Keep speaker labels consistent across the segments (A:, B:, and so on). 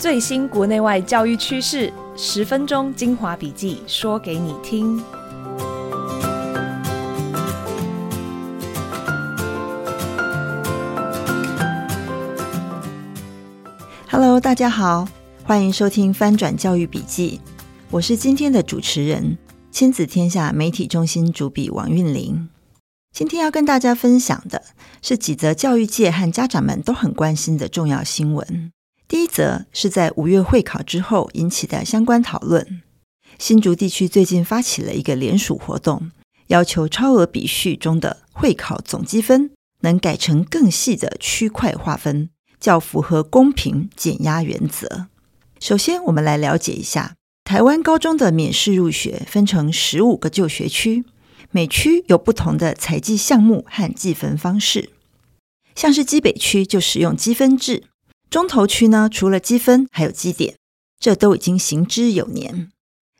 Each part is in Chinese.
A: 最新国内外教育趋势，十分钟精华笔记，说给你听。
B: Hello，大家好，欢迎收听翻转教育笔记，我是今天的主持人，亲子天下媒体中心主笔王韵玲。今天要跟大家分享的是几则教育界和家长们都很关心的重要新闻。第一则是在五月会考之后引起的相关讨论。新竹地区最近发起了一个联署活动，要求超额比序中的会考总积分能改成更细的区块划分，较符合公平减压原则。首先，我们来了解一下台湾高中的免试入学分成十五个就学区，每区有不同的采计项目和计分方式。像是基北区就使用积分制。中投区呢，除了积分，还有积点，这都已经行之有年。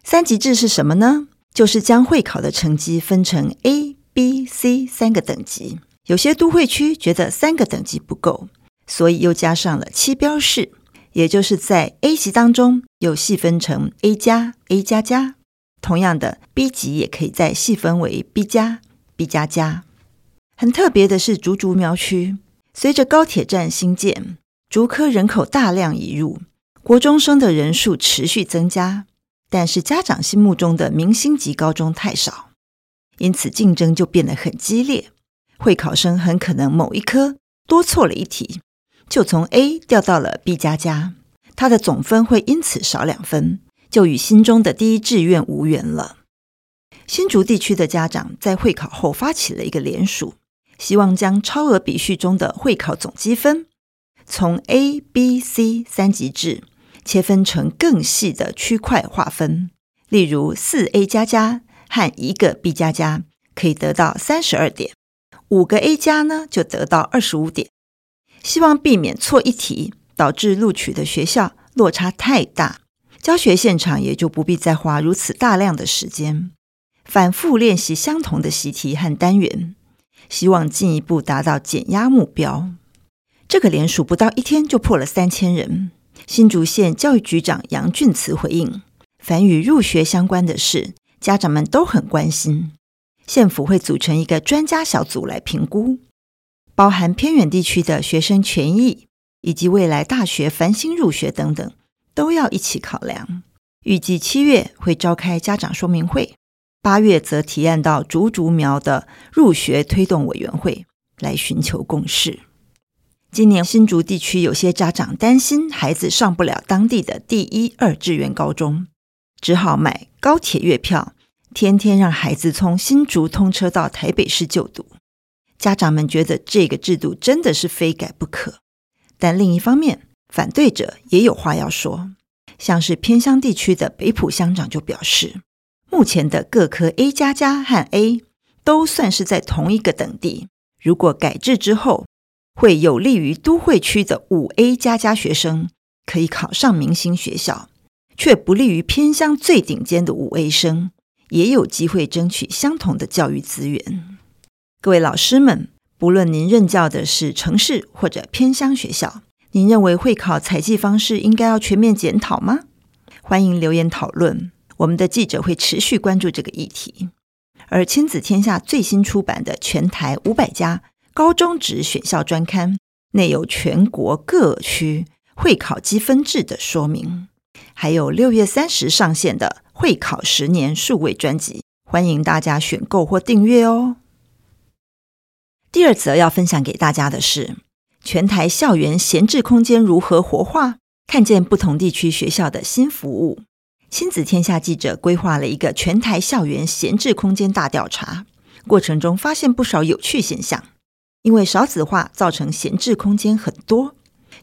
B: 三级制是什么呢？就是将会考的成绩分成 A、B、C 三个等级。有些都会区觉得三个等级不够，所以又加上了七标式，也就是在 A 级当中又细分成 A 加、A 加加。同样的，B 级也可以再细分为 B 加、B 加加。很特别的是竹竹苗区，随着高铁站兴建。竹科人口大量移入，国中生的人数持续增加，但是家长心目中的明星级高中太少，因此竞争就变得很激烈。会考生很可能某一科多错了一题，就从 A 掉到了 B 加加，他的总分会因此少两分，就与心中的第一志愿无缘了。新竹地区的家长在会考后发起了一个联署，希望将超额比序中的会考总积分。从 A、B、C 三级制切分成更细的区块划分，例如四 A 加加和一个 B 加加可以得到三十二点，五个 A 加呢就得到二十五点。希望避免错一题导致录取的学校落差太大，教学现场也就不必再花如此大量的时间反复练习相同的习题和单元，希望进一步达到减压目标。这个联署不到一天就破了三千人。新竹县教育局长杨俊慈回应：“凡与入学相关的事，家长们都很关心。县府会组成一个专家小组来评估，包含偏远地区的学生权益以及未来大学繁星入学等等，都要一起考量。预计七月会召开家长说明会，八月则提案到竹竹苗的入学推动委员会来寻求共识。”今年新竹地区有些家长担心孩子上不了当地的第一、二志愿高中，只好买高铁月票，天天让孩子从新竹通车到台北市就读。家长们觉得这个制度真的是非改不可，但另一方面，反对者也有话要说。像是偏乡地区的北埔乡长就表示，目前的各科 A 加加和 A 都算是在同一个等地，如果改制之后，会有利于都会区的五 A 加加学生可以考上明星学校，却不利于偏乡最顶尖的五 A 生也有机会争取相同的教育资源。各位老师们，不论您任教的是城市或者偏乡学校，您认为会考采计方式应该要全面检讨吗？欢迎留言讨论，我们的记者会持续关注这个议题。而亲子天下最新出版的《全台五百家》。高中职选校专刊内有全国各区会考积分制的说明，还有六月三十上线的会考十年数位专辑，欢迎大家选购或订阅哦。第二则要分享给大家的是，全台校园闲置空间如何活化？看见不同地区学校的新服务。亲子天下记者规划了一个全台校园闲置空间大调查，过程中发现不少有趣现象。因为少子化造成闲置空间很多，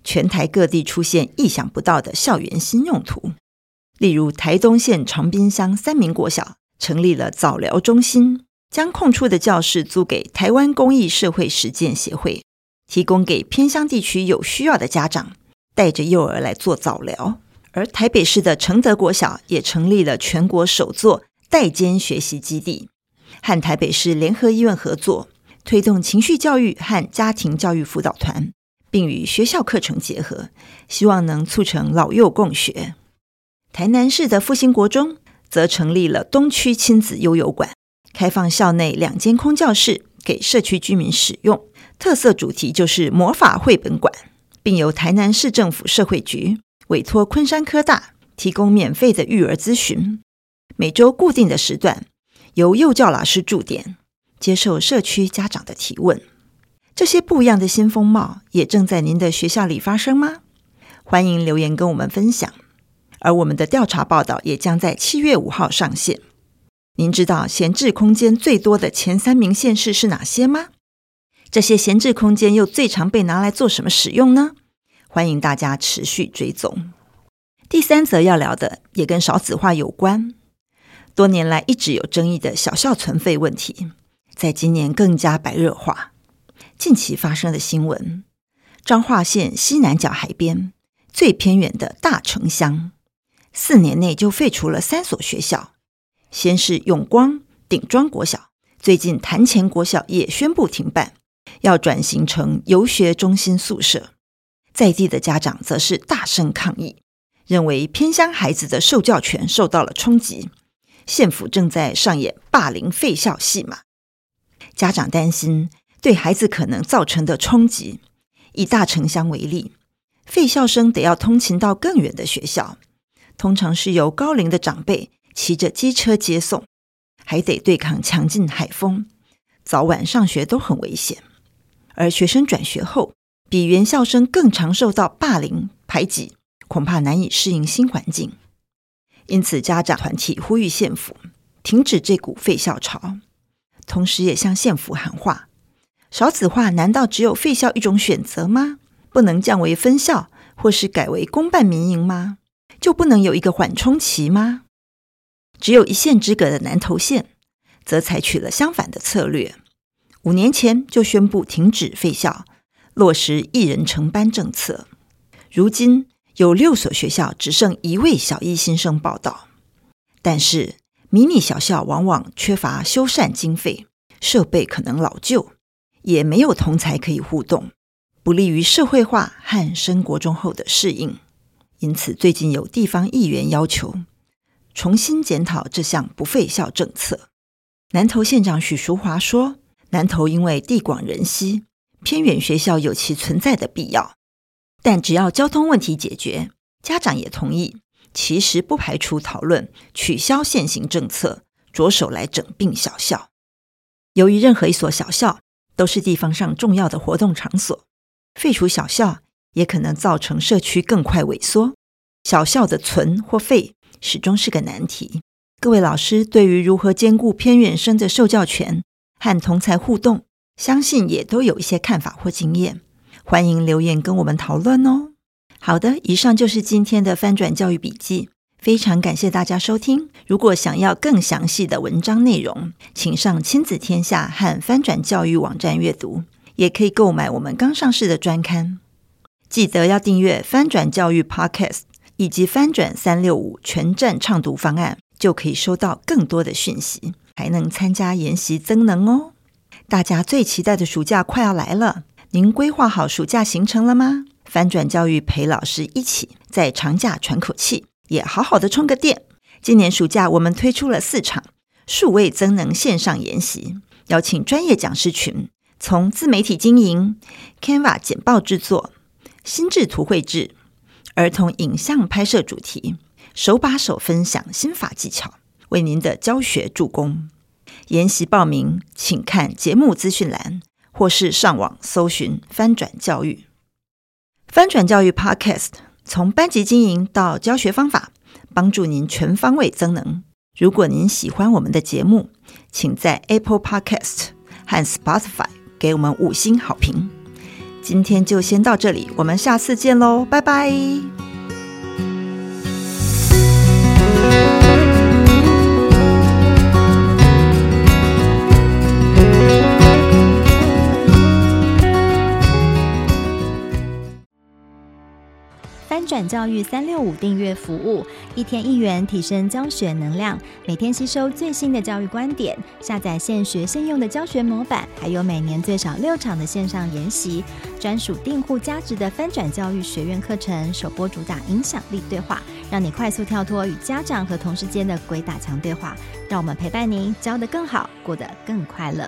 B: 全台各地出现意想不到的校园新用途。例如，台东县长滨乡三民国小成立了早疗中心，将空出的教室租给台湾公益社会实践协会，提供给偏乡地区有需要的家长带着幼儿来做早疗。而台北市的承德国小也成立了全国首座代间学习基地，和台北市联合医院合作。推动情绪教育和家庭教育辅导团，并与学校课程结合，希望能促成老幼共学。台南市的复兴国中则成立了东区亲子悠游馆，开放校内两间空教室给社区居民使用，特色主题就是魔法绘本馆，并由台南市政府社会局委托昆山科大提供免费的育儿咨询，每周固定的时段由幼教老师驻点，接受社区家长的提问。这些不一样的新风貌也正在您的学校里发生吗？欢迎留言跟我们分享。而我们的调查报道也将在七月五号上线。您知道闲置空间最多的前三名县市是哪些吗？这些闲置空间又最常被拿来做什么使用呢？欢迎大家持续追踪。第三则要聊的也跟少子化有关。多年来一直有争议的小校存废问题，在今年更加白热化。近期发生的新闻：彰化县西南角海边最偏远的大城乡，四年内就废除了三所学校。先是永光顶庄国小，最近潭前国小也宣布停办，要转型成游学中心宿舍。在地的家长则是大声抗议，认为偏乡孩子的受教权受到了冲击，县府正在上演霸凌废校戏码。家长担心。对孩子可能造成的冲击，以大城乡为例，废校生得要通勤到更远的学校，通常是由高龄的长辈骑着机车接送，还得对抗强劲海风，早晚上学都很危险。而学生转学后，比原校生更常受到霸凌排挤，恐怕难以适应新环境。因此，家长团体呼吁县府停止这股废校潮，同时也向县府喊话。少子化难道只有废校一种选择吗？不能降为分校，或是改为公办民营吗？就不能有一个缓冲期吗？只有一线之隔的南投县，则采取了相反的策略。五年前就宣布停止废校，落实一人承班政策。如今有六所学校只剩一位小一新生报到，但是迷你小校往往缺乏修缮经费，设备可能老旧。也没有同才可以互动，不利于社会化和升国中后的适应。因此，最近有地方议员要求重新检讨这项不废校政策。南投县长许淑华说：“南投因为地广人稀，偏远学校有其存在的必要，但只要交通问题解决，家长也同意，其实不排除讨论取消现行政策，着手来整并小校。由于任何一所小校。”都是地方上重要的活动场所，废除小校也可能造成社区更快萎缩。小校的存或废始终是个难题。各位老师对于如何兼顾偏远生的受教权和同侪互动，相信也都有一些看法或经验。欢迎留言跟我们讨论哦。好的，以上就是今天的翻转教育笔记。非常感谢大家收听。如果想要更详细的文章内容，请上亲子天下和翻转教育网站阅读，也可以购买我们刚上市的专刊。记得要订阅翻转教育 Podcast 以及翻转三六五全站畅读方案，就可以收到更多的讯息，还能参加研习增能哦。大家最期待的暑假快要来了，您规划好暑假行程了吗？翻转教育陪老师一起在长假喘口气。也好好的充个电。今年暑假，我们推出了四场数位增能线上研习，邀请专业讲师群，从自媒体经营、Canva 简报制作、心智图绘制、儿童影像拍摄主题，手把手分享心法技巧，为您的教学助攻。研习报名，请看节目资讯栏，或是上网搜寻“翻转教育”。翻转教育 Podcast。从班级经营到教学方法，帮助您全方位增能。如果您喜欢我们的节目，请在 Apple Podcast 和 Spotify 给我们五星好评。今天就先到这里，我们下次见喽，拜拜。
C: 转教育三六五订阅服务，一天一元提升教学能量，每天吸收最新的教育观点，下载现学现用的教学模板，还有每年最少六场的线上研习，专属订户加值的翻转教育学院课程，首播主打影响力对话，让你快速跳脱与家长和同事间的鬼打墙对话，让我们陪伴您教得更好，过得更快乐。